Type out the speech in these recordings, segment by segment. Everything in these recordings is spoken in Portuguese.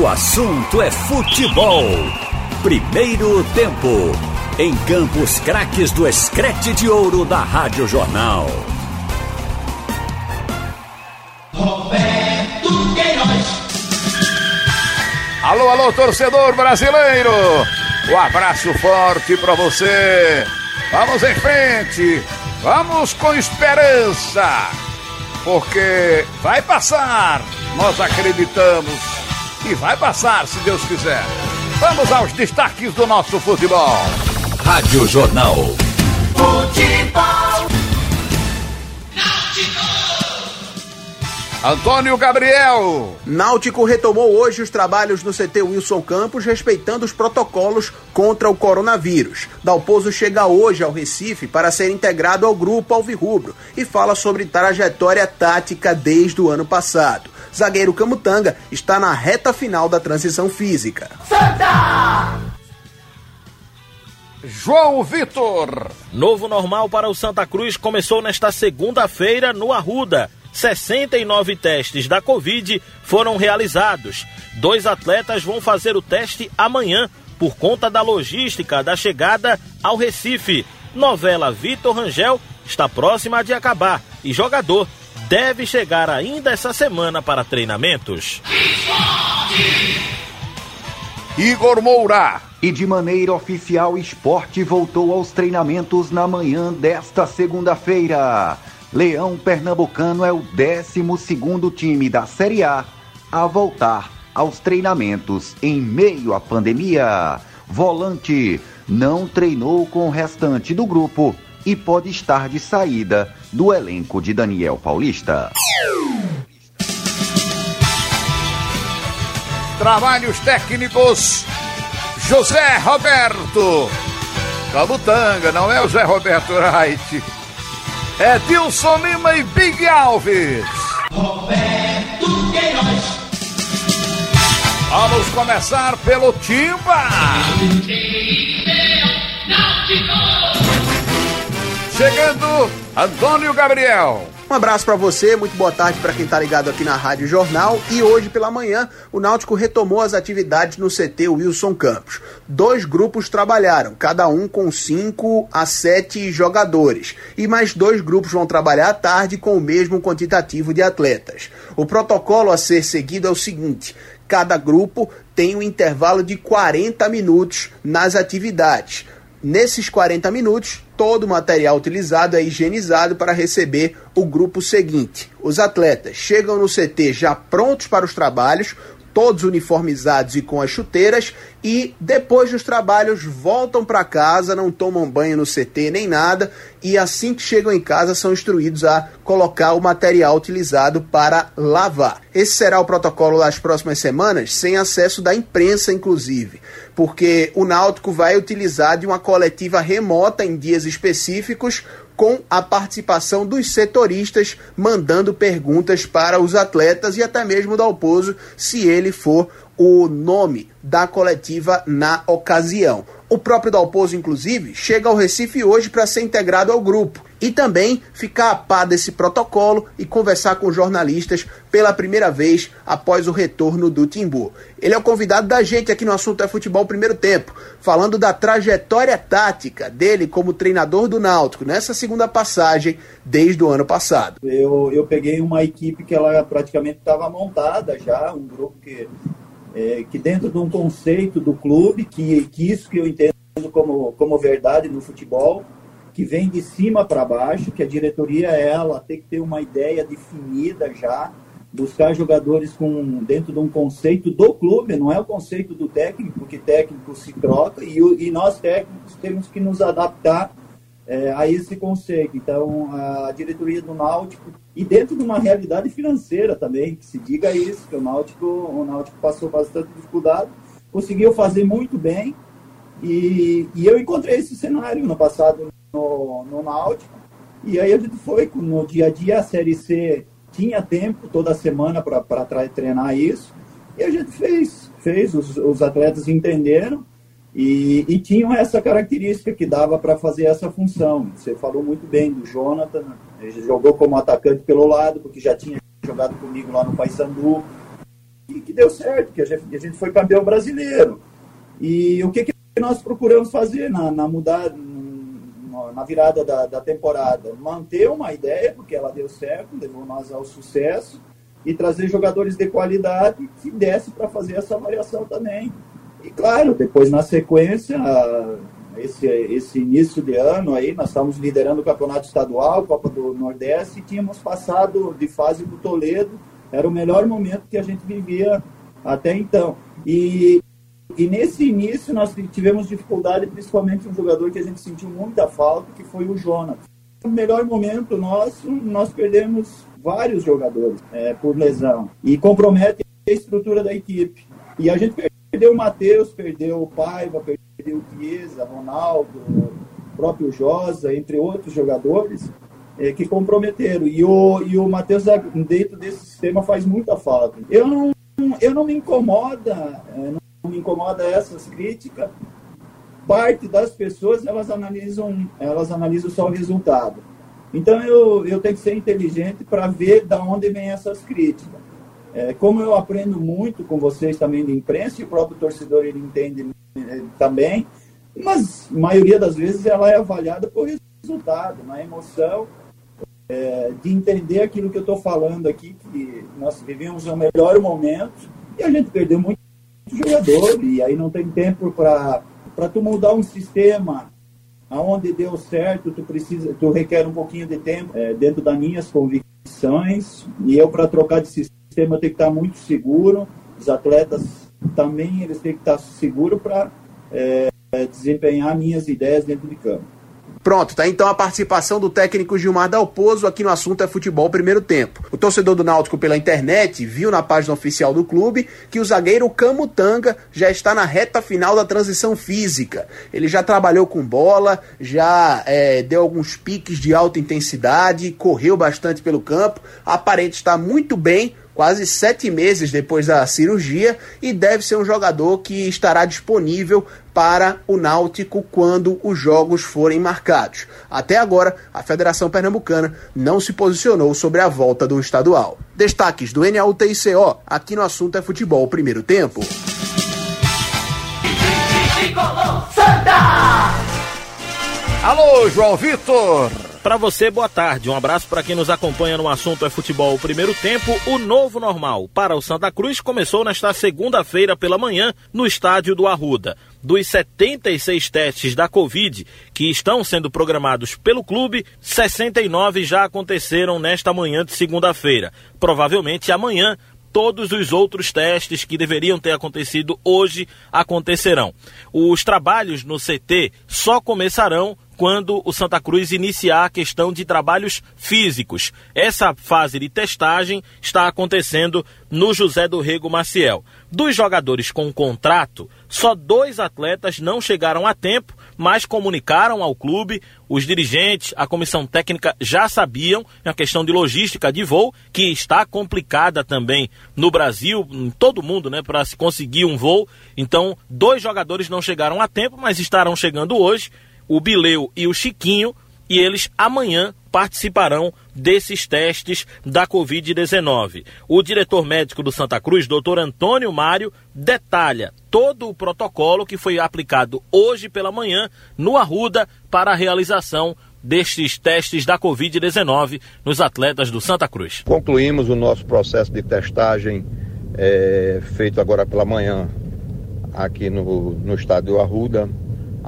O assunto é futebol. Primeiro tempo. Em Campos Craques do Escrete de Ouro da Rádio Jornal. Roberto Queiroz. Alô, alô, torcedor brasileiro. Um abraço forte para você. Vamos em frente. Vamos com esperança. Porque vai passar. Nós acreditamos. E vai passar, se Deus quiser. Vamos aos destaques do nosso futebol. Rádio Jornal. Futebol. Antônio Gabriel. Náutico retomou hoje os trabalhos no CT Wilson Campos, respeitando os protocolos contra o coronavírus. Dalpozo chega hoje ao Recife para ser integrado ao grupo Alvirrubro e fala sobre trajetória tática desde o ano passado. Zagueiro Camutanga está na reta final da transição física. Santa! João Vitor. Novo normal para o Santa Cruz começou nesta segunda-feira no Arruda. 69 testes da Covid foram realizados. Dois atletas vão fazer o teste amanhã por conta da logística da chegada ao Recife. Novela Vitor Rangel está próxima de acabar e jogador deve chegar ainda essa semana para treinamentos. Igor Moura. E de maneira oficial, o esporte voltou aos treinamentos na manhã desta segunda-feira. Leão Pernambucano é o 12 time da Série A a voltar aos treinamentos em meio à pandemia. Volante não treinou com o restante do grupo e pode estar de saída do elenco de Daniel Paulista. Trabalhos técnicos. José Roberto. Cabutanga, não é o Zé Roberto Wright. É Dilson Lima e Big Alves. Roberto Queiroz. Vamos começar pelo Timba. Chegando, Antônio Gabriel. Um abraço para você, muito boa tarde para quem tá ligado aqui na Rádio Jornal. E hoje pela manhã, o Náutico retomou as atividades no CT Wilson Campos. Dois grupos trabalharam, cada um com 5 a 7 jogadores. E mais dois grupos vão trabalhar à tarde com o mesmo quantitativo de atletas. O protocolo a ser seguido é o seguinte: cada grupo tem um intervalo de 40 minutos nas atividades. Nesses 40 minutos, todo o material utilizado é higienizado para receber o grupo seguinte. Os atletas chegam no CT já prontos para os trabalhos, todos uniformizados e com as chuteiras, e depois dos trabalhos voltam para casa, não tomam banho no CT nem nada, e assim que chegam em casa são instruídos a colocar o material utilizado para lavar. Esse será o protocolo das próximas semanas, sem acesso da imprensa, inclusive, porque o Náutico vai utilizar de uma coletiva remota em dias específicos com a participação dos setoristas mandando perguntas para os atletas e até mesmo do Alpozo, se ele for o nome da coletiva na ocasião. O próprio Dalpozo, inclusive, chega ao Recife hoje para ser integrado ao grupo e também ficar a par desse protocolo e conversar com jornalistas pela primeira vez após o retorno do Timbu. Ele é o convidado da gente aqui no Assunto é Futebol Primeiro Tempo, falando da trajetória tática dele como treinador do Náutico nessa segunda passagem desde o ano passado. Eu, eu peguei uma equipe que ela praticamente estava montada já, um grupo que é, que dentro de um conceito do clube, que, que isso que eu entendo como, como verdade no futebol, que vem de cima para baixo, que a diretoria ela tem que ter uma ideia definida já, buscar jogadores com dentro de um conceito do clube, não é o conceito do técnico, porque técnico se troca e, e nós técnicos temos que nos adaptar é, a esse conceito. Então, a diretoria do Náutico, e dentro de uma realidade financeira também, que se diga isso, que o Náutico, o Náutico passou bastante dificuldade, conseguiu fazer muito bem, e, e eu encontrei esse cenário no passado no, no Náutico, e aí a gente foi no dia a dia, a Série C tinha tempo toda semana para treinar isso, e a gente fez, fez, os, os atletas entenderam, e, e tinham essa característica que dava para fazer essa função. Você falou muito bem do Jonathan, ele jogou como atacante pelo lado, porque já tinha jogado comigo lá no Paysandu. que deu certo, que a gente, a gente foi campeão brasileiro. E o que, que nós procuramos fazer na, na mudar na virada da, da, temporada? Manter uma ideia, porque ela deu certo, levou nós ao sucesso, e trazer jogadores de qualidade que desse para fazer essa variação também. E claro, depois na sequência, esse, esse início de ano aí, nós estávamos liderando o campeonato estadual, Copa do Nordeste, e tínhamos passado de fase do Toledo, era o melhor momento que a gente vivia até então. E, e nesse início nós tivemos dificuldade, principalmente um jogador que a gente sentiu muita falta, que foi o Jonas. No melhor momento nosso, nós perdemos vários jogadores é, por lesão e compromete a estrutura da equipe. E a gente perdeu o Matheus, perdeu o Paiva, perdeu o Chiesa, Ronaldo, o próprio Josa, entre outros jogadores é, que comprometeram. E o, e o Matheus, dentro desse sistema, faz muita falta. Eu não, eu não me incomoda, é, não me incomoda essas críticas. Parte das pessoas elas analisam, elas analisam só o resultado. Então eu, eu tenho que ser inteligente para ver da onde vem essas críticas. É, como eu aprendo muito com vocês também de imprensa, e o próprio torcedor ele entende é, também, mas a maioria das vezes ela é avaliada por resultado, na emoção, é, de entender aquilo que eu estou falando aqui, que nós vivemos o melhor momento e a gente perdeu muito jogador, e aí não tem tempo para tu mudar um sistema aonde deu certo, tu precisa, tu requer um pouquinho de tempo é, dentro das minhas convicções, e eu para trocar de sistema tenho que estar muito seguro, os atletas também eles têm que estar seguros para é, desempenhar minhas ideias dentro de campo. Pronto, tá então a participação do técnico Gilmar Dalpozo aqui no assunto é futebol primeiro tempo. O torcedor do Náutico pela internet viu na página oficial do clube que o zagueiro Camutanga já está na reta final da transição física. Ele já trabalhou com bola, já é, deu alguns piques de alta intensidade, correu bastante pelo campo, aparente estar muito bem quase sete meses depois da cirurgia e deve ser um jogador que estará disponível para o Náutico quando os jogos forem marcados. Até agora, a Federação Pernambucana não se posicionou sobre a volta do estadual. Destaques do NAUTICO, aqui no assunto é futebol primeiro tempo. Alô, João Vitor! Para você, boa tarde. Um abraço para quem nos acompanha no assunto é futebol primeiro tempo. O novo normal para o Santa Cruz começou nesta segunda-feira pela manhã no estádio do Arruda. Dos 76 testes da Covid que estão sendo programados pelo clube, 69 já aconteceram nesta manhã de segunda-feira. Provavelmente amanhã todos os outros testes que deveriam ter acontecido hoje acontecerão. Os trabalhos no CT só começarão quando o Santa Cruz iniciar a questão de trabalhos físicos. Essa fase de testagem está acontecendo no José do Rego Maciel. Dos jogadores com contrato, só dois atletas não chegaram a tempo, mas comunicaram ao clube. Os dirigentes, a comissão técnica já sabiam, é uma questão de logística de voo, que está complicada também no Brasil, em todo mundo, né, para se conseguir um voo. Então, dois jogadores não chegaram a tempo, mas estarão chegando hoje o Bileu e o Chiquinho, e eles amanhã participarão desses testes da Covid-19. O diretor médico do Santa Cruz, doutor Antônio Mário, detalha todo o protocolo que foi aplicado hoje pela manhã no Arruda para a realização destes testes da Covid-19 nos atletas do Santa Cruz. Concluímos o nosso processo de testagem é, feito agora pela manhã aqui no, no estádio Arruda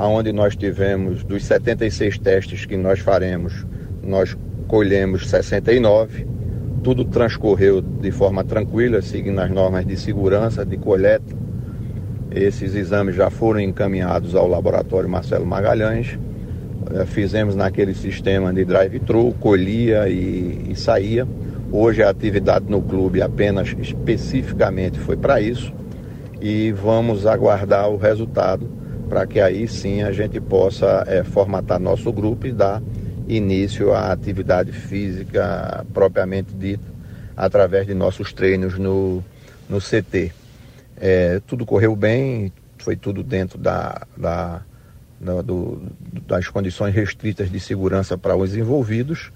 aonde nós tivemos dos 76 testes que nós faremos, nós colhemos 69. Tudo transcorreu de forma tranquila, seguindo as normas de segurança, de coleta. Esses exames já foram encaminhados ao laboratório Marcelo Magalhães. Eh, fizemos naquele sistema de drive-thru, colhia e, e saía. Hoje a atividade no clube apenas especificamente foi para isso e vamos aguardar o resultado para que aí sim a gente possa é, formatar nosso grupo e dar início à atividade física propriamente dita, através de nossos treinos no, no CT. É, tudo correu bem, foi tudo dentro da, da, da do, das condições restritas de segurança para os envolvidos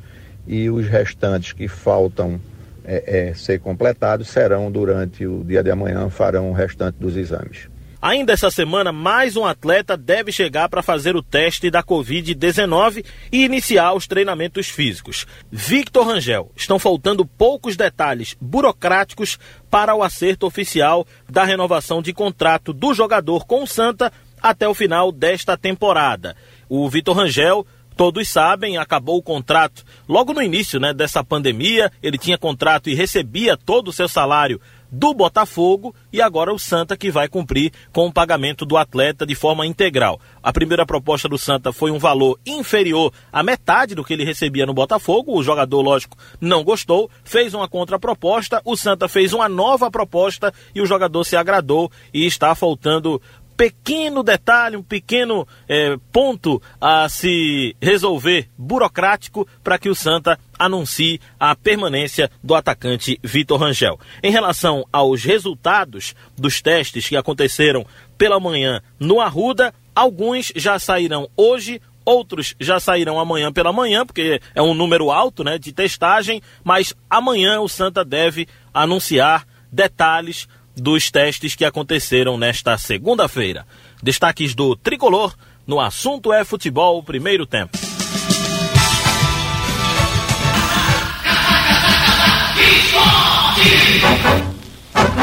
e os restantes que faltam é, é, ser completados, serão durante o dia de amanhã, farão o restante dos exames. Ainda essa semana, mais um atleta deve chegar para fazer o teste da Covid-19 e iniciar os treinamentos físicos. Victor Rangel. Estão faltando poucos detalhes burocráticos para o acerto oficial da renovação de contrato do jogador com o Santa até o final desta temporada. O Vitor Rangel todos sabem, acabou o contrato logo no início né, dessa pandemia. Ele tinha contrato e recebia todo o seu salário do Botafogo e agora o Santa que vai cumprir com o pagamento do atleta de forma integral. A primeira proposta do Santa foi um valor inferior à metade do que ele recebia no Botafogo. O jogador, lógico, não gostou, fez uma contraproposta. O Santa fez uma nova proposta e o jogador se agradou e está faltando pequeno detalhe, um pequeno é, ponto a se resolver burocrático para que o Santa anuncie a permanência do atacante Vitor Rangel. Em relação aos resultados dos testes que aconteceram pela manhã no Arruda, alguns já sairão hoje, outros já sairão amanhã pela manhã, porque é um número alto né, de testagem, mas amanhã o Santa deve anunciar detalhes dos testes que aconteceram nesta segunda-feira. Destaques do tricolor no assunto é futebol primeiro tempo.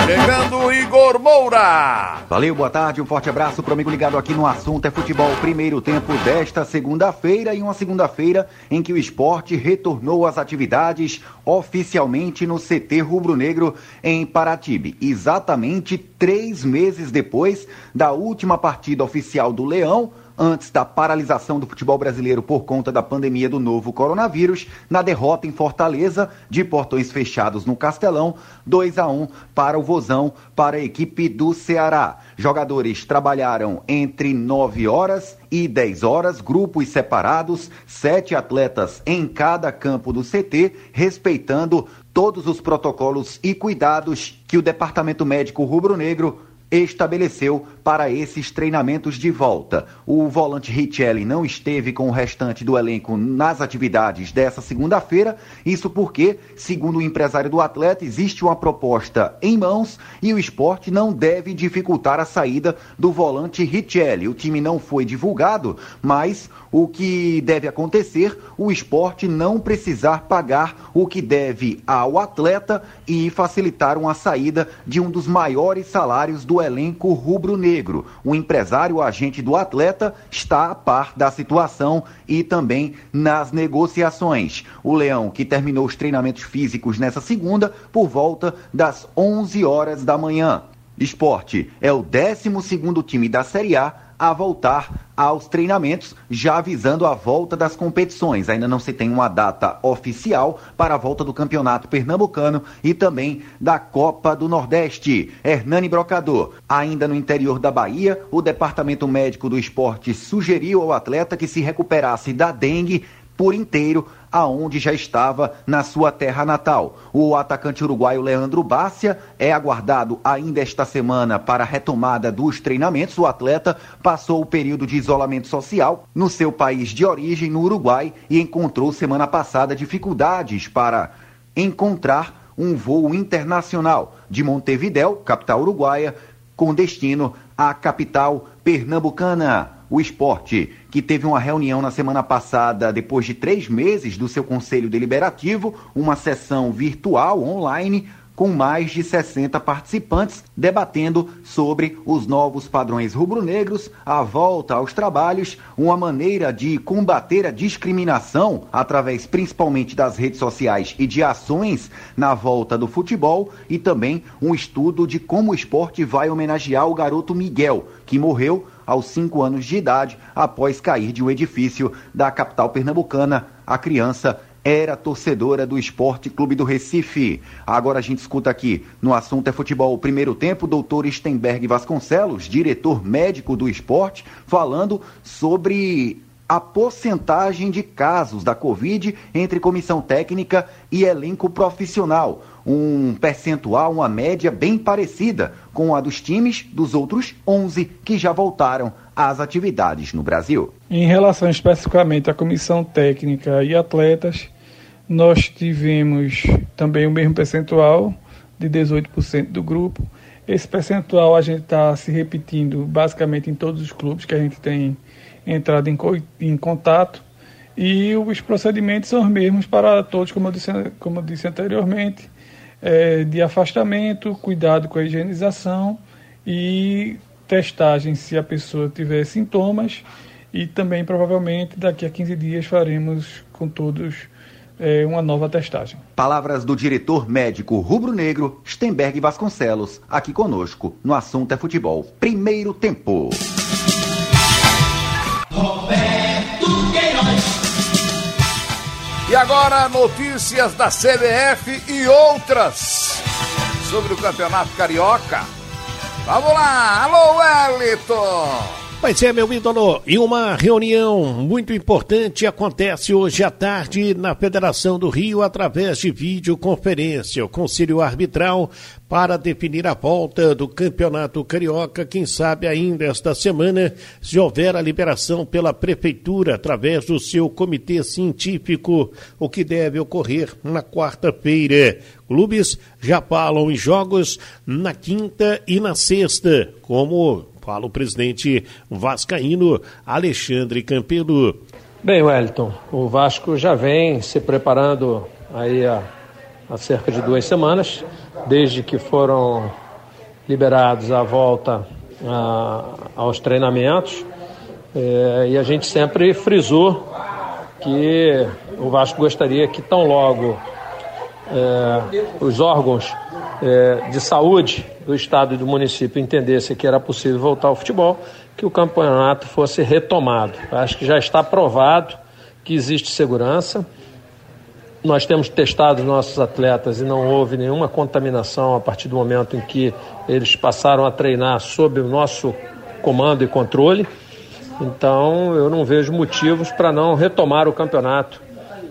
Chegando Igor Moura. Valeu, boa tarde, um forte abraço para o amigo ligado aqui no assunto é futebol primeiro tempo desta segunda-feira e uma segunda-feira em que o esporte retornou às atividades oficialmente no CT Rubro Negro em Paratibe, exatamente três meses depois da última partida oficial do Leão antes da paralisação do futebol brasileiro por conta da pandemia do novo coronavírus, na derrota em Fortaleza, de portões fechados no Castelão, 2 a 1 para o Vozão, para a equipe do Ceará. Jogadores trabalharam entre 9 horas e 10 horas, grupos separados, sete atletas em cada campo do CT, respeitando todos os protocolos e cuidados que o Departamento Médico Rubro-Negro estabeleceu para esses treinamentos de volta. O volante Richelli não esteve com o restante do elenco nas atividades dessa segunda-feira, isso porque, segundo o empresário do atleta, existe uma proposta em mãos e o esporte não deve dificultar a saída do volante Richelli. O time não foi divulgado, mas o que deve acontecer, o esporte não precisar pagar o que deve ao atleta e facilitar uma saída de um dos maiores salários do elenco rubro-negro. O empresário, agente do atleta, está a par da situação e também nas negociações. O Leão, que terminou os treinamentos físicos nessa segunda, por volta das 11 horas da manhã. Esporte é o 12 time da Série A a voltar aos treinamentos, já avisando a volta das competições. Ainda não se tem uma data oficial para a volta do Campeonato Pernambucano e também da Copa do Nordeste. Hernani Brocador, ainda no interior da Bahia, o Departamento Médico do Esporte sugeriu ao atleta que se recuperasse da dengue por inteiro aonde já estava na sua terra natal. O atacante uruguaio Leandro Bácia é aguardado ainda esta semana para a retomada dos treinamentos. O atleta passou o período de isolamento social no seu país de origem, no Uruguai, e encontrou semana passada dificuldades para encontrar um voo internacional de Montevidéu, capital uruguaia, com destino à capital pernambucana o esporte, que teve uma reunião na semana passada, depois de três meses do seu conselho deliberativo, uma sessão virtual online com mais de 60 participantes debatendo sobre os novos padrões rubro-negros, a volta aos trabalhos, uma maneira de combater a discriminação através principalmente das redes sociais e de ações na volta do futebol e também um estudo de como o esporte vai homenagear o garoto Miguel, que morreu aos 5 anos de idade após cair de um edifício da capital pernambucana. A criança era torcedora do Esporte Clube do Recife. Agora a gente escuta aqui no assunto é futebol primeiro tempo, doutor Stenberg Vasconcelos, diretor médico do esporte, falando sobre a porcentagem de casos da Covid entre comissão técnica e elenco profissional. Um percentual, uma média bem parecida com a dos times dos outros 11 que já voltaram às atividades no Brasil. Em relação especificamente à comissão técnica e atletas, nós tivemos também o mesmo percentual de 18% do grupo. Esse percentual a gente está se repetindo basicamente em todos os clubes que a gente tem entrado em, em contato. E os procedimentos são os mesmos para todos, como eu disse, como eu disse anteriormente, é, de afastamento, cuidado com a higienização e testagem se a pessoa tiver sintomas e também provavelmente daqui a 15 dias faremos com todos é, uma nova testagem. Palavras do diretor médico rubro-negro Stenberg Vasconcelos, aqui conosco no Assunto é Futebol. Primeiro tempo. Agora notícias da CBF e outras sobre o Campeonato Carioca. Vamos lá, alô Wellington! Pois é, meu ídolo, e uma reunião muito importante acontece hoje à tarde na Federação do Rio através de videoconferência. O Conselho Arbitral para definir a volta do Campeonato Carioca, quem sabe ainda esta semana, se houver a liberação pela Prefeitura através do seu comitê científico, o que deve ocorrer na quarta-feira. Clubes já falam em jogos na quinta e na sexta, como Fala o presidente vascaíno Alexandre Campelo. Bem, Wellington, o Vasco já vem se preparando aí há, há cerca de duas semanas, desde que foram liberados a volta a, aos treinamentos. É, e a gente sempre frisou que o Vasco gostaria que tão logo é, os órgãos é, de saúde do estado e do município entendesse que era possível voltar ao futebol, que o campeonato fosse retomado. Acho que já está provado que existe segurança. Nós temos testado nossos atletas e não houve nenhuma contaminação a partir do momento em que eles passaram a treinar sob o nosso comando e controle. Então, eu não vejo motivos para não retomar o campeonato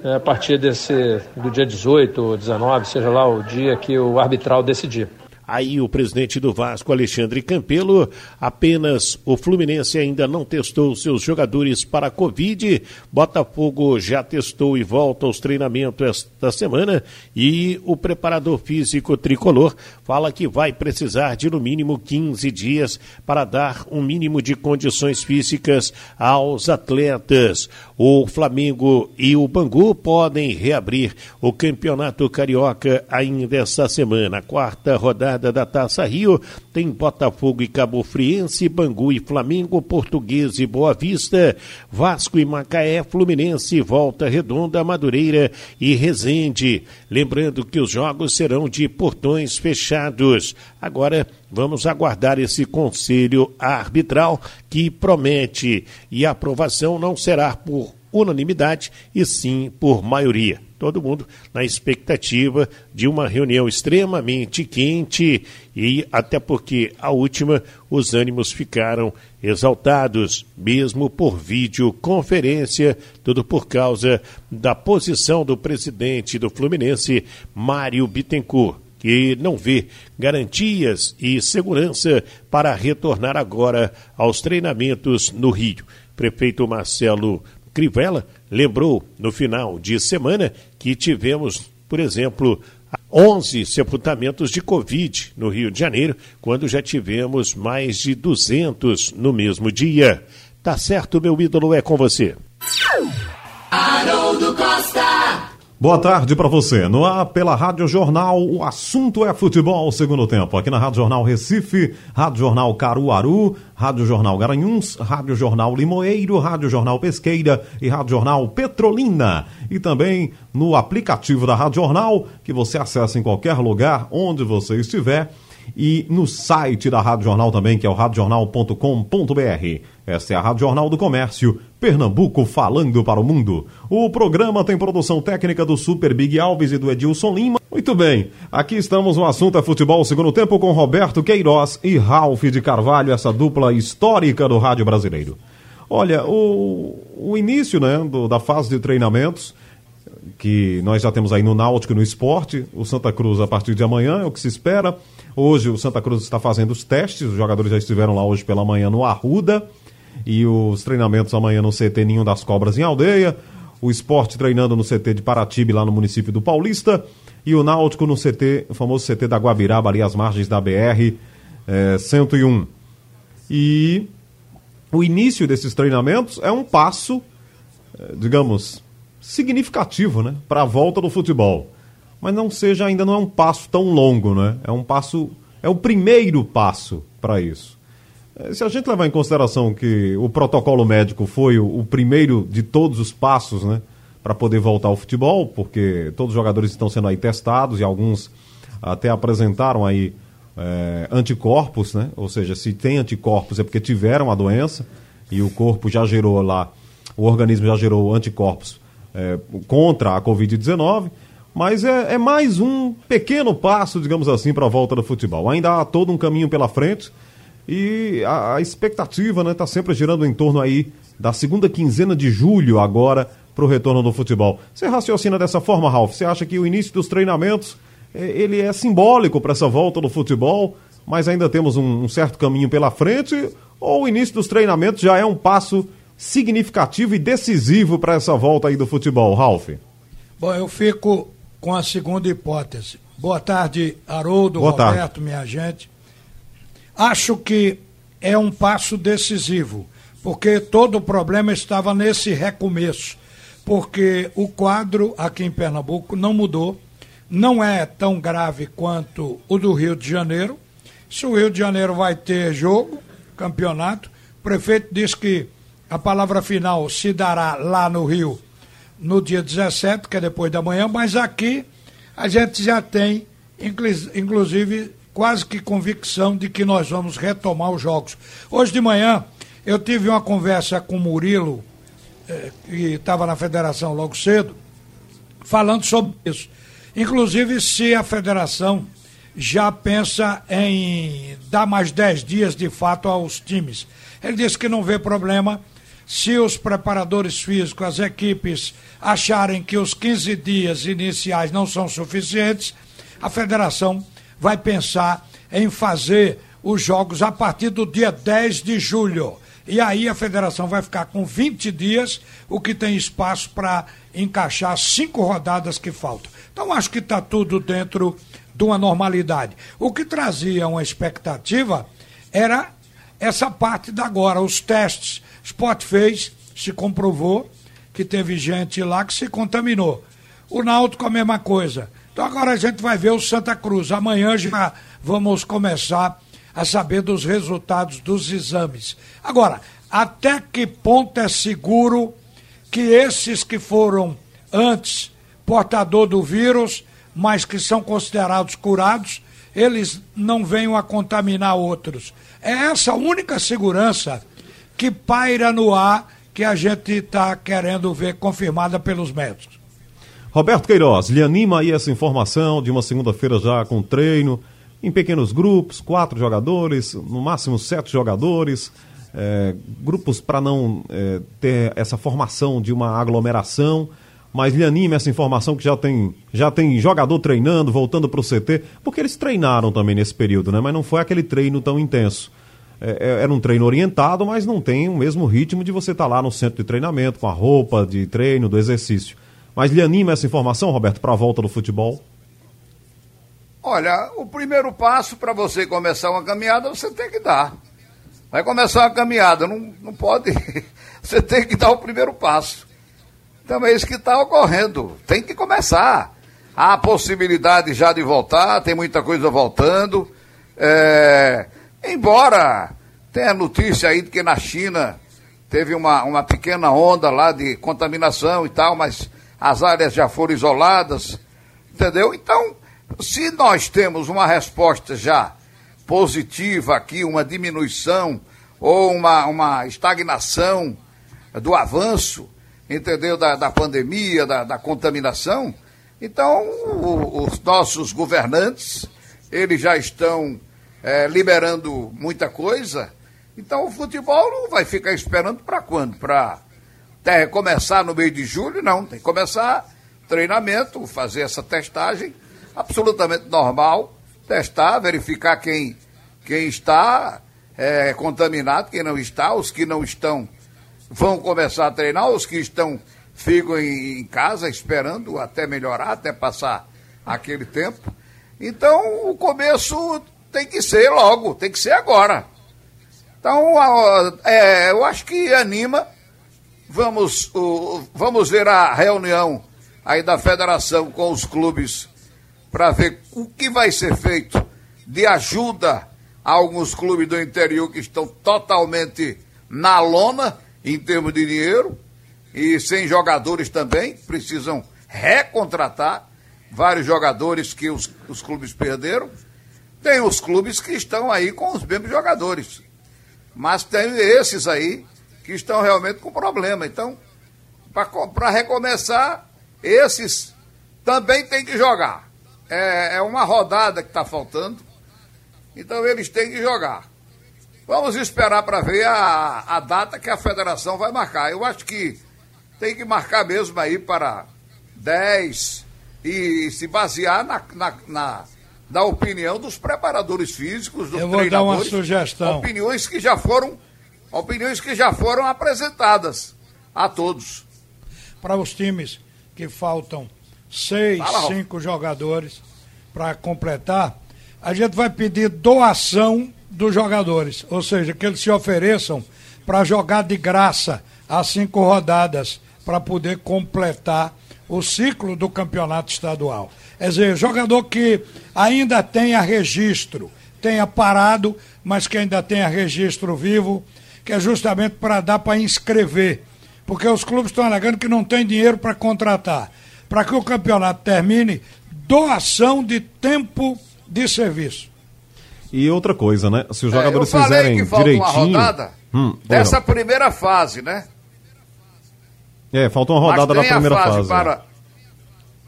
a partir desse do dia 18 ou 19, seja lá o dia que o arbitral decidir. Aí o presidente do Vasco, Alexandre Campelo, apenas o Fluminense ainda não testou seus jogadores para a Covid. Botafogo já testou e volta aos treinamentos esta semana. E o preparador físico tricolor fala que vai precisar de no mínimo 15 dias para dar um mínimo de condições físicas aos atletas. O Flamengo e o Bangu podem reabrir o campeonato carioca ainda esta semana. Quarta rodada rodada da Taça Rio tem Botafogo e Cabo Friense, Bangu e Flamengo, Português e Boa Vista, Vasco e Macaé, Fluminense, Volta Redonda, Madureira e Resende. Lembrando que os jogos serão de portões fechados. Agora vamos aguardar esse conselho arbitral que promete e a aprovação não será por unanimidade e sim por maioria todo mundo na expectativa de uma reunião extremamente quente e até porque a última os ânimos ficaram exaltados, mesmo por videoconferência, tudo por causa da posição do presidente do Fluminense, Mário Bittencourt que não vê garantias e segurança para retornar agora aos treinamentos no Rio. Prefeito Marcelo Crivella lembrou no final de semana que tivemos, por exemplo, 11 sepultamentos de Covid no Rio de Janeiro, quando já tivemos mais de 200 no mesmo dia. Tá certo, meu ídolo, é com você. Haroldo Costa. Boa tarde para você. No ar pela Rádio Jornal, o assunto é futebol segundo tempo. Aqui na Rádio Jornal Recife, Rádio Jornal Caruaru, Rádio Jornal Garanhuns, Rádio Jornal Limoeiro, Rádio Jornal Pesqueira e Rádio Jornal Petrolina. E também no aplicativo da Rádio Jornal, que você acessa em qualquer lugar onde você estiver e no site da Rádio Jornal também, que é o radiojornal.com.br. Essa é a Rádio Jornal do Comércio, Pernambuco falando para o mundo. O programa tem produção técnica do Super Big Alves e do Edilson Lima. Muito bem, aqui estamos no assunto é futebol segundo tempo com Roberto Queiroz e Ralph de Carvalho, essa dupla histórica do rádio brasileiro. Olha, o, o início né, do, da fase de treinamentos que nós já temos aí no Náutico no esporte, o Santa Cruz a partir de amanhã, é o que se espera. Hoje o Santa Cruz está fazendo os testes, os jogadores já estiveram lá hoje pela manhã no Arruda e os treinamentos amanhã no CT Ninho das Cobras em Aldeia. o esporte treinando no CT de Paratibe, lá no município do Paulista, e o Náutico no CT, o famoso CT da Guabiraba, ali às margens da BR é, 101. E o início desses treinamentos é um passo, é, digamos, significativo, né, para a volta do futebol. Mas não seja, ainda não é um passo tão longo, né? É um passo, é o primeiro passo para isso. É, se a gente levar em consideração que o protocolo médico foi o, o primeiro de todos os passos, né, para poder voltar ao futebol, porque todos os jogadores estão sendo aí testados e alguns até apresentaram aí é, anticorpos, né? Ou seja, se tem anticorpos é porque tiveram a doença e o corpo já gerou lá, o organismo já gerou anticorpos é, contra a Covid-19. Mas é, é, mais um pequeno passo, digamos assim, para a volta do futebol. Ainda há todo um caminho pela frente e a, a expectativa está né, tá sempre girando em torno aí da segunda quinzena de julho agora para o retorno do futebol. Você raciocina dessa forma, Ralf? Você acha que o início dos treinamentos é, ele é simbólico para essa volta do futebol, mas ainda temos um, um certo caminho pela frente? Ou o início dos treinamentos já é um passo significativo e decisivo para essa volta aí do futebol, Ralf? Bom, eu fico com a segunda hipótese. Boa tarde, Haroldo, Boa Roberto, tarde. minha gente. Acho que é um passo decisivo, porque todo o problema estava nesse recomeço, porque o quadro aqui em Pernambuco não mudou, não é tão grave quanto o do Rio de Janeiro. Se o Rio de Janeiro vai ter jogo, campeonato, o prefeito disse que a palavra final se dará lá no Rio no dia 17, que é depois da manhã, mas aqui a gente já tem, inclusive, quase que convicção de que nós vamos retomar os jogos. Hoje de manhã eu tive uma conversa com o Murilo, eh, que estava na federação logo cedo, falando sobre isso. Inclusive, se a federação já pensa em dar mais 10 dias de fato aos times. Ele disse que não vê problema se os preparadores físicos, as equipes, acharem que os 15 dias iniciais não são suficientes, a federação vai pensar em fazer os jogos a partir do dia 10 de julho. E aí a federação vai ficar com 20 dias, o que tem espaço para encaixar cinco rodadas que faltam. Então acho que está tudo dentro de uma normalidade. O que trazia uma expectativa era essa parte da agora, os testes Sport fez, se comprovou que teve gente lá que se contaminou. O Náutico a mesma coisa. Então agora a gente vai ver o Santa Cruz. Amanhã já vamos começar a saber dos resultados dos exames. Agora, até que ponto é seguro que esses que foram antes portador do vírus, mas que são considerados curados, eles não venham a contaminar outros? É essa a única segurança que paira no ar que a gente está querendo ver confirmada pelos médicos. Roberto Queiroz, lhe anima aí essa informação de uma segunda-feira já com treino, em pequenos grupos, quatro jogadores, no máximo sete jogadores, é, grupos para não é, ter essa formação de uma aglomeração, mas lhe anima essa informação que já tem, já tem jogador treinando, voltando para o CT, porque eles treinaram também nesse período, né? mas não foi aquele treino tão intenso. É, é, era um treino orientado, mas não tem o mesmo ritmo de você estar tá lá no centro de treinamento, com a roupa de treino, do exercício. Mas lhe anima essa informação, Roberto, para a volta do futebol? Olha, o primeiro passo para você começar uma caminhada, você tem que dar. Vai começar uma caminhada, não, não pode. Você tem que dar o primeiro passo. Então é isso que está ocorrendo. Tem que começar. Há possibilidade já de voltar, tem muita coisa voltando. É, Embora tenha notícia aí de que na China teve uma, uma pequena onda lá de contaminação e tal, mas as áreas já foram isoladas, entendeu? Então, se nós temos uma resposta já positiva aqui, uma diminuição ou uma, uma estagnação do avanço, entendeu? Da, da pandemia, da, da contaminação, então o, os nossos governantes, eles já estão é, liberando muita coisa. Então o futebol não vai ficar esperando para quando? Para começar no mês de julho? Não, tem que começar treinamento, fazer essa testagem absolutamente normal, testar, verificar quem, quem está é, contaminado, quem não está, os que não estão vão começar a treinar, os que estão ficam em, em casa esperando até melhorar, até passar aquele tempo. Então o começo tem que ser logo, tem que ser agora. Então, é, eu acho que anima. Vamos, vamos ver a reunião aí da federação com os clubes para ver o que vai ser feito de ajuda a alguns clubes do interior que estão totalmente na lona em termos de dinheiro e sem jogadores também, precisam recontratar vários jogadores que os, os clubes perderam. Tem os clubes que estão aí com os mesmos jogadores. Mas tem esses aí que estão realmente com problema. Então, para recomeçar, esses também têm que jogar. É, é uma rodada que está faltando. Então eles têm que jogar. Vamos esperar para ver a, a data que a federação vai marcar. Eu acho que tem que marcar mesmo aí para 10 e se basear na, na, na da opinião dos preparadores físicos, dos Eu vou dar uma sugestão. Opiniões que já foram opiniões que já foram apresentadas a todos. Para os times que faltam seis, Fala, cinco jogadores para completar, a gente vai pedir doação dos jogadores, ou seja, que eles se ofereçam para jogar de graça as cinco rodadas para poder completar o ciclo do campeonato estadual. Quer dizer, jogador que ainda tenha registro, tenha parado, mas que ainda tenha registro vivo, que é justamente para dar para inscrever. Porque os clubes estão alegando que não tem dinheiro para contratar. Para que o campeonato termine, doação de tempo de serviço. E outra coisa, né? Se os jogadores é, fizerem que falta direitinho. Uma rodada hum, dessa primeira fase, né? É, falta uma rodada da primeira fase. fase para,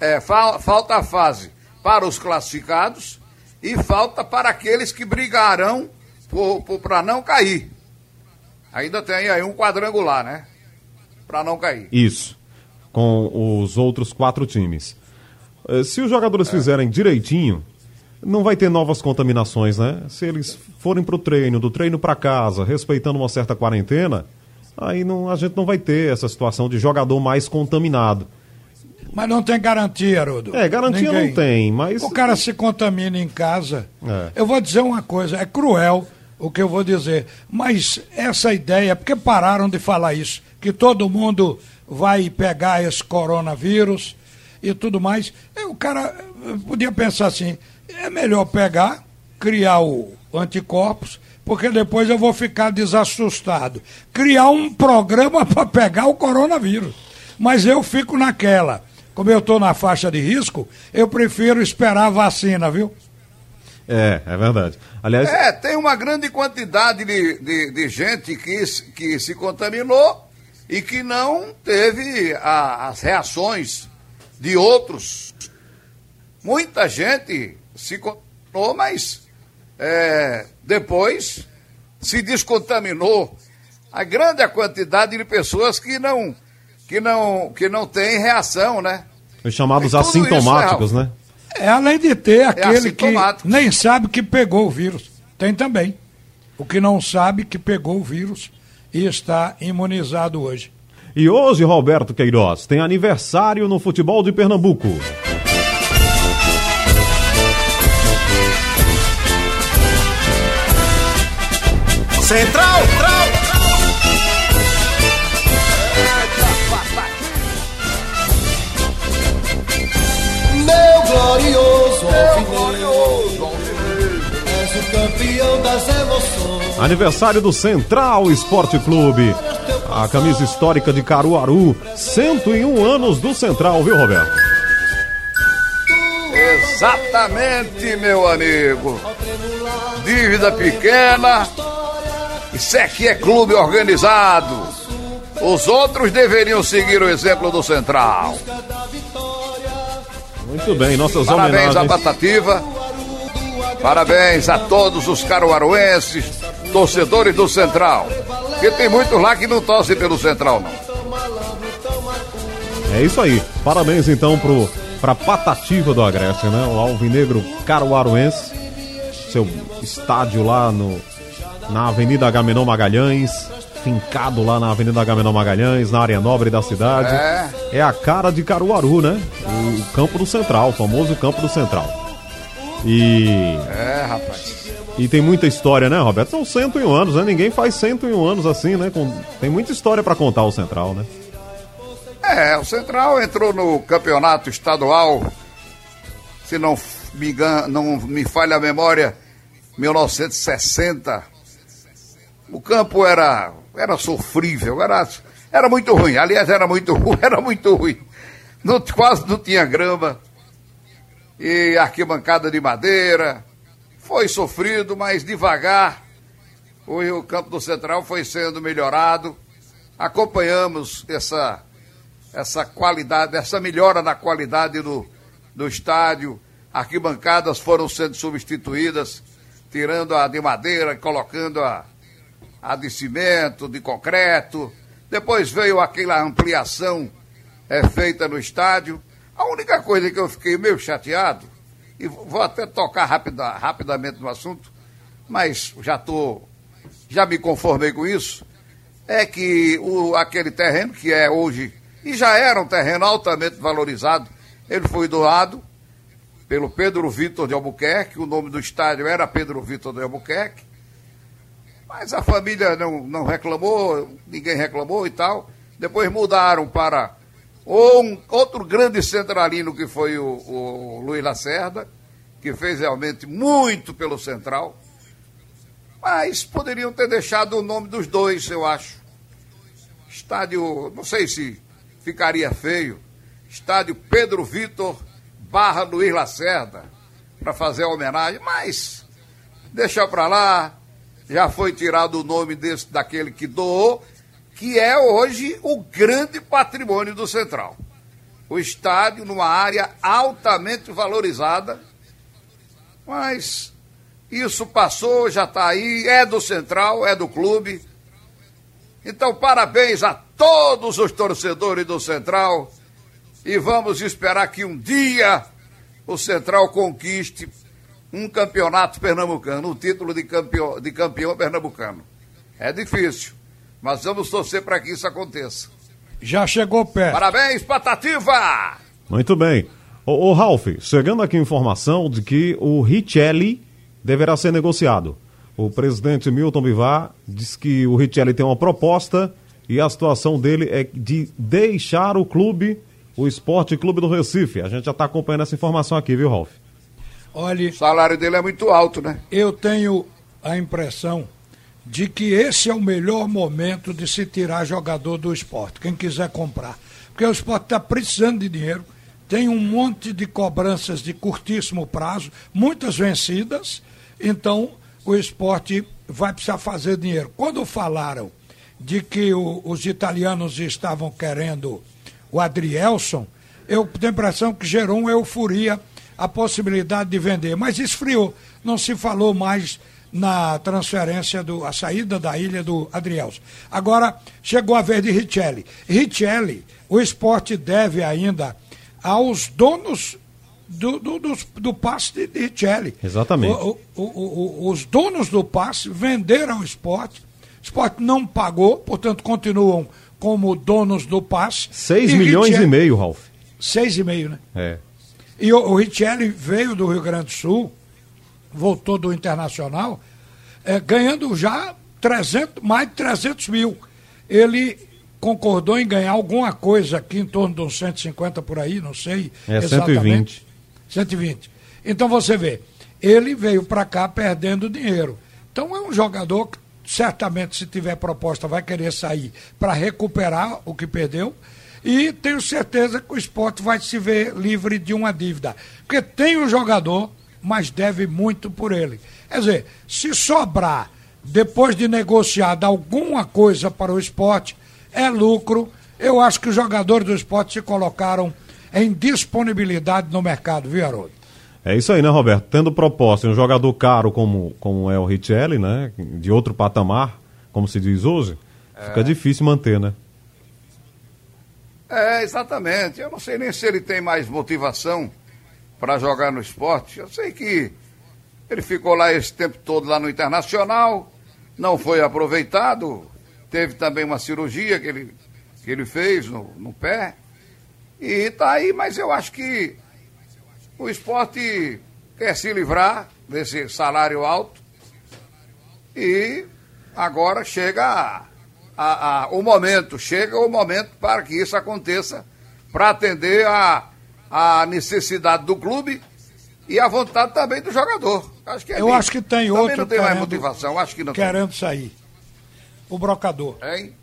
é, fa falta a fase para os classificados e falta para aqueles que brigarão para não cair. Ainda tem aí um quadrangular, né? Para não cair. Isso. Com os outros quatro times. Eh, se os jogadores é. fizerem direitinho, não vai ter novas contaminações, né? Se eles forem para o treino, do treino para casa, respeitando uma certa quarentena, aí não, a gente não vai ter essa situação de jogador mais contaminado. Mas não tem garantia, Haroldo. É, garantia Ninguém. não tem, mas. O cara se contamina em casa. É. Eu vou dizer uma coisa, é cruel o que eu vou dizer, mas essa ideia, porque pararam de falar isso, que todo mundo vai pegar esse coronavírus e tudo mais. O cara podia pensar assim: é melhor pegar, criar o anticorpos porque depois eu vou ficar desassustado. Criar um programa para pegar o coronavírus. Mas eu fico naquela. Como eu estou na faixa de risco, eu prefiro esperar a vacina, viu? É, é verdade. Aliás... É, tem uma grande quantidade de, de, de gente que, que se contaminou e que não teve a, as reações de outros. Muita gente se contaminou, mas é, depois se descontaminou a grande quantidade de pessoas que não que não que não tem reação, né? Os chamados assintomáticos, isso, né? É além de ter é aquele é que nem sabe que pegou o vírus. Tem também. O que não sabe que pegou o vírus e está imunizado hoje. E hoje, Roberto Queiroz, tem aniversário no futebol de Pernambuco. Central, glorioso alvinegro, és o campeão das emoções. Aniversário do Central Esporte Clube. A camisa histórica de Caruaru, 101 anos do Central, viu, Roberto? Exatamente, meu amigo. Dívida pequena, isso aqui é clube organizado. Os outros deveriam seguir o exemplo do Central. Muito bem, nossas Parabéns homenagens. à Patativa. Parabéns a todos os caruaruenses, torcedores do Central. Porque tem muitos lá que não torcem pelo Central, não. É isso aí. Parabéns então pro, pra Patativa do Agreste, né? O Alvinegro Caruaruense. Seu estádio lá no na Avenida Agamenon Magalhães. Fincado lá na Avenida Agamenon Magalhães, na área nobre da cidade. É. é a cara de Caruaru, né? O campo do Central, o famoso campo do Central. E. É, rapaz. E tem muita história, né, Roberto? São 101 anos, né? Ninguém faz 101 anos assim, né? Com... Tem muita história para contar o Central, né? É, o Central entrou no campeonato estadual, se não me, engano, não me falha a memória, 1960. O campo era, era sofrível, era, era muito ruim. Aliás, era muito ruim, era muito ruim. Não, quase não tinha grama. E arquibancada de madeira. Foi sofrido, mas devagar. O, campo do Central foi sendo melhorado. Acompanhamos essa, essa qualidade, essa melhora na qualidade do, do estádio. Arquibancadas foram sendo substituídas tirando a de madeira, colocando a, a de cimento, de concreto. Depois veio aquela ampliação é, feita no estádio. A única coisa que eu fiquei meio chateado, e vou até tocar rapida, rapidamente no assunto, mas já tô, já me conformei com isso, é que o, aquele terreno que é hoje, e já era um terreno altamente valorizado, ele foi doado pelo Pedro Vitor de Albuquerque, o nome do estádio era Pedro Vitor de Albuquerque, mas a família não, não reclamou, ninguém reclamou e tal. Depois mudaram para um, outro grande centralino que foi o, o Luiz Lacerda, que fez realmente muito pelo Central. Mas poderiam ter deixado o nome dos dois, eu acho. Estádio, não sei se ficaria feio. Estádio Pedro Vitor barra Luiz Lacerda para fazer a homenagem, mas deixa para lá, já foi tirado o nome desse daquele que doou, que é hoje o grande patrimônio do Central. O estádio numa área altamente valorizada, mas isso passou, já está aí, é do Central, é do clube. Então, parabéns a todos os torcedores do Central e vamos esperar que um dia o Central conquiste um campeonato pernambucano, um título de campeão, de campeão pernambucano. É difícil, mas vamos torcer para que isso aconteça. Já chegou perto. Parabéns, Patativa! Muito bem. Ô, ô Ralf, chegando aqui informação de que o Richelli deverá ser negociado. O presidente Milton Bivar diz que o Richelli tem uma proposta e a situação dele é de deixar o clube o Esporte Clube do Recife. A gente já está acompanhando essa informação aqui, viu, Ralf? Olha. O salário dele é muito alto, né? Eu tenho a impressão de que esse é o melhor momento de se tirar jogador do esporte, quem quiser comprar. Porque o esporte está precisando de dinheiro, tem um monte de cobranças de curtíssimo prazo, muitas vencidas, então o esporte vai precisar fazer dinheiro. Quando falaram de que o, os italianos estavam querendo o Adrielson, eu tenho a impressão que gerou uma euforia a possibilidade de vender, mas esfriou. Não se falou mais na transferência do a saída da ilha do Adrielson. Agora chegou a vez de Richelli. Richelli, o esporte deve ainda aos donos do, do, do, do passe de, de Richelli. Exatamente. O, o, o, os donos do passe venderam o esporte. O esporte não pagou, portanto continuam como donos do passe. 6 milhões Richelli, e meio, Ralf. 6,5, né? É. E o, o Richelli veio do Rio Grande do Sul, voltou do Internacional, é, ganhando já 300, mais de 300 mil. Ele concordou em ganhar alguma coisa aqui em torno de uns 150 por aí, não sei é, exatamente. 120. 120. Então você vê, ele veio para cá perdendo dinheiro. Então é um jogador que certamente, se tiver proposta, vai querer sair para recuperar o que perdeu. E tenho certeza que o esporte vai se ver livre de uma dívida. Porque tem o jogador, mas deve muito por ele. Quer dizer, se sobrar, depois de negociar, alguma coisa para o esporte, é lucro. Eu acho que os jogadores do esporte se colocaram em disponibilidade no mercado, viu, Haroldo? É isso aí, né, Roberto? Tendo proposta um jogador caro como, como é o Richelli, né? De outro patamar, como se diz hoje, é. fica difícil manter, né? É, exatamente. Eu não sei nem se ele tem mais motivação para jogar no esporte. Eu sei que ele ficou lá esse tempo todo lá no Internacional, não foi aproveitado. teve também uma cirurgia que ele, que ele fez no, no pé. E tá aí, mas eu acho que o esporte quer se livrar desse salário alto e agora chega a, a, o momento, chega o momento para que isso aconteça, para atender a, a necessidade do clube e a vontade também do jogador. Acho que é Eu acho que tem também outro. não tem mais motivação, acho que não Querendo tem. sair. O brocador. Hein?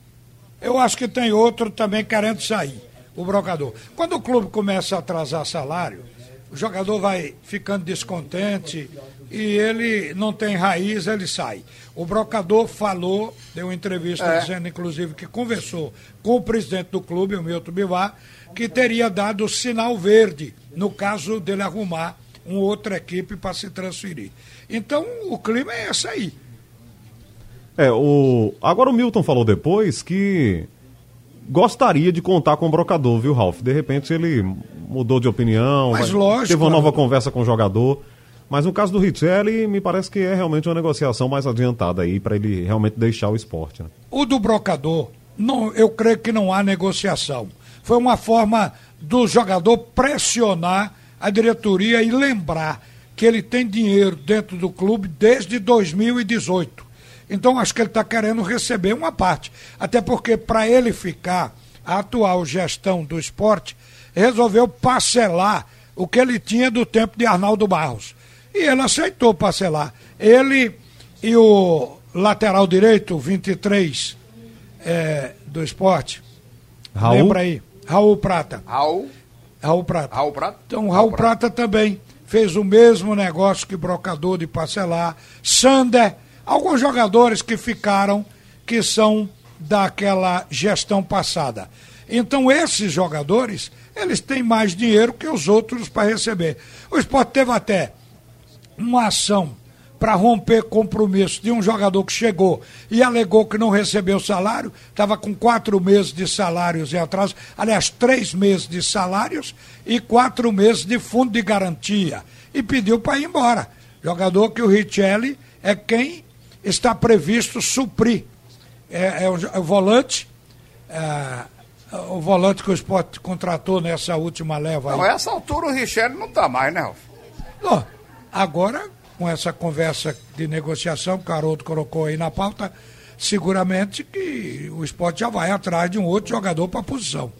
Eu acho que tem outro também querendo sair. O brocador. Quando o clube começa a atrasar salário, o jogador vai ficando descontente e ele não tem raiz, ele sai. O brocador falou, deu uma entrevista é. dizendo, inclusive, que conversou com o presidente do clube, o Milton Bivar, que teria dado sinal verde no caso dele arrumar uma outra equipe para se transferir. Então, o clima é esse aí. É, o... agora o Milton falou depois que gostaria de contar com o brocador, viu, Ralf? De repente ele mudou de opinião, mas, lógico, teve uma nova conversa com o jogador. Mas no caso do Richelli, me parece que é realmente uma negociação mais adiantada aí para ele realmente deixar o esporte. Né? O do brocador, não, eu creio que não há negociação. Foi uma forma do jogador pressionar a diretoria e lembrar que ele tem dinheiro dentro do clube desde 2018. Então acho que ele está querendo receber uma parte. Até porque para ele ficar, a atual gestão do esporte resolveu parcelar o que ele tinha do tempo de Arnaldo Barros. E ele aceitou parcelar. Ele e o lateral direito, 23 é, do esporte. Raul? Lembra aí? Raul Prata. Raul? Raul Prata. Raul Prata? Então, Raul, Raul Prata. Prata também fez o mesmo negócio que Brocador de parcelar. Sander alguns jogadores que ficaram, que são daquela gestão passada. Então, esses jogadores, eles têm mais dinheiro que os outros para receber. O esporte teve até uma ação para romper compromisso de um jogador que chegou e alegou que não recebeu salário, estava com quatro meses de salários em atraso, aliás, três meses de salários e quatro meses de fundo de garantia, e pediu para ir embora. Jogador que o Richelli é quem está previsto suprir. É, é, o, é o, volante, é, o volante que o esporte contratou nessa última leva. Não, aí. essa altura o Richelli não está mais, né, Ralf? Não, agora, com essa conversa de negociação que o Caroto colocou aí na pauta, seguramente que o esporte já vai atrás de um outro jogador para a posição.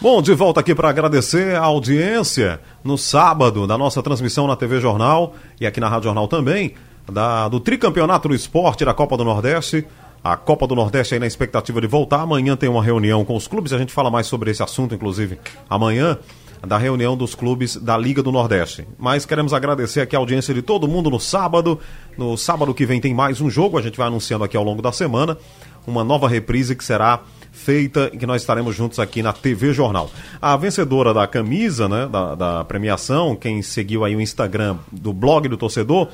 Bom, de volta aqui para agradecer a audiência no sábado da nossa transmissão na TV Jornal e aqui na Rádio Jornal também da, do tricampeonato do esporte da Copa do Nordeste. A Copa do Nordeste aí na expectativa de voltar. Amanhã tem uma reunião com os clubes, a gente fala mais sobre esse assunto, inclusive, amanhã, da reunião dos clubes da Liga do Nordeste. Mas queremos agradecer aqui a audiência de todo mundo no sábado. No sábado que vem tem mais um jogo, a gente vai anunciando aqui ao longo da semana. Uma nova reprise que será feita e que nós estaremos juntos aqui na TV Jornal. A vencedora da camisa, né, da, da premiação, quem seguiu aí o Instagram do blog do torcedor,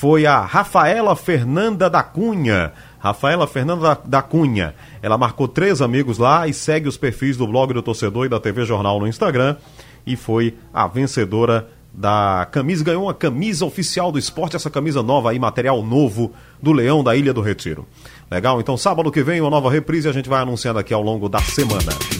foi a Rafaela Fernanda da Cunha. Rafaela Fernanda da Cunha. Ela marcou três amigos lá e segue os perfis do blog do torcedor e da TV Jornal no Instagram. E foi a vencedora da camisa. Ganhou uma camisa oficial do esporte, essa camisa nova aí, material novo do Leão da Ilha do Retiro. Legal? Então, sábado que vem, uma nova reprise a gente vai anunciando aqui ao longo da semana.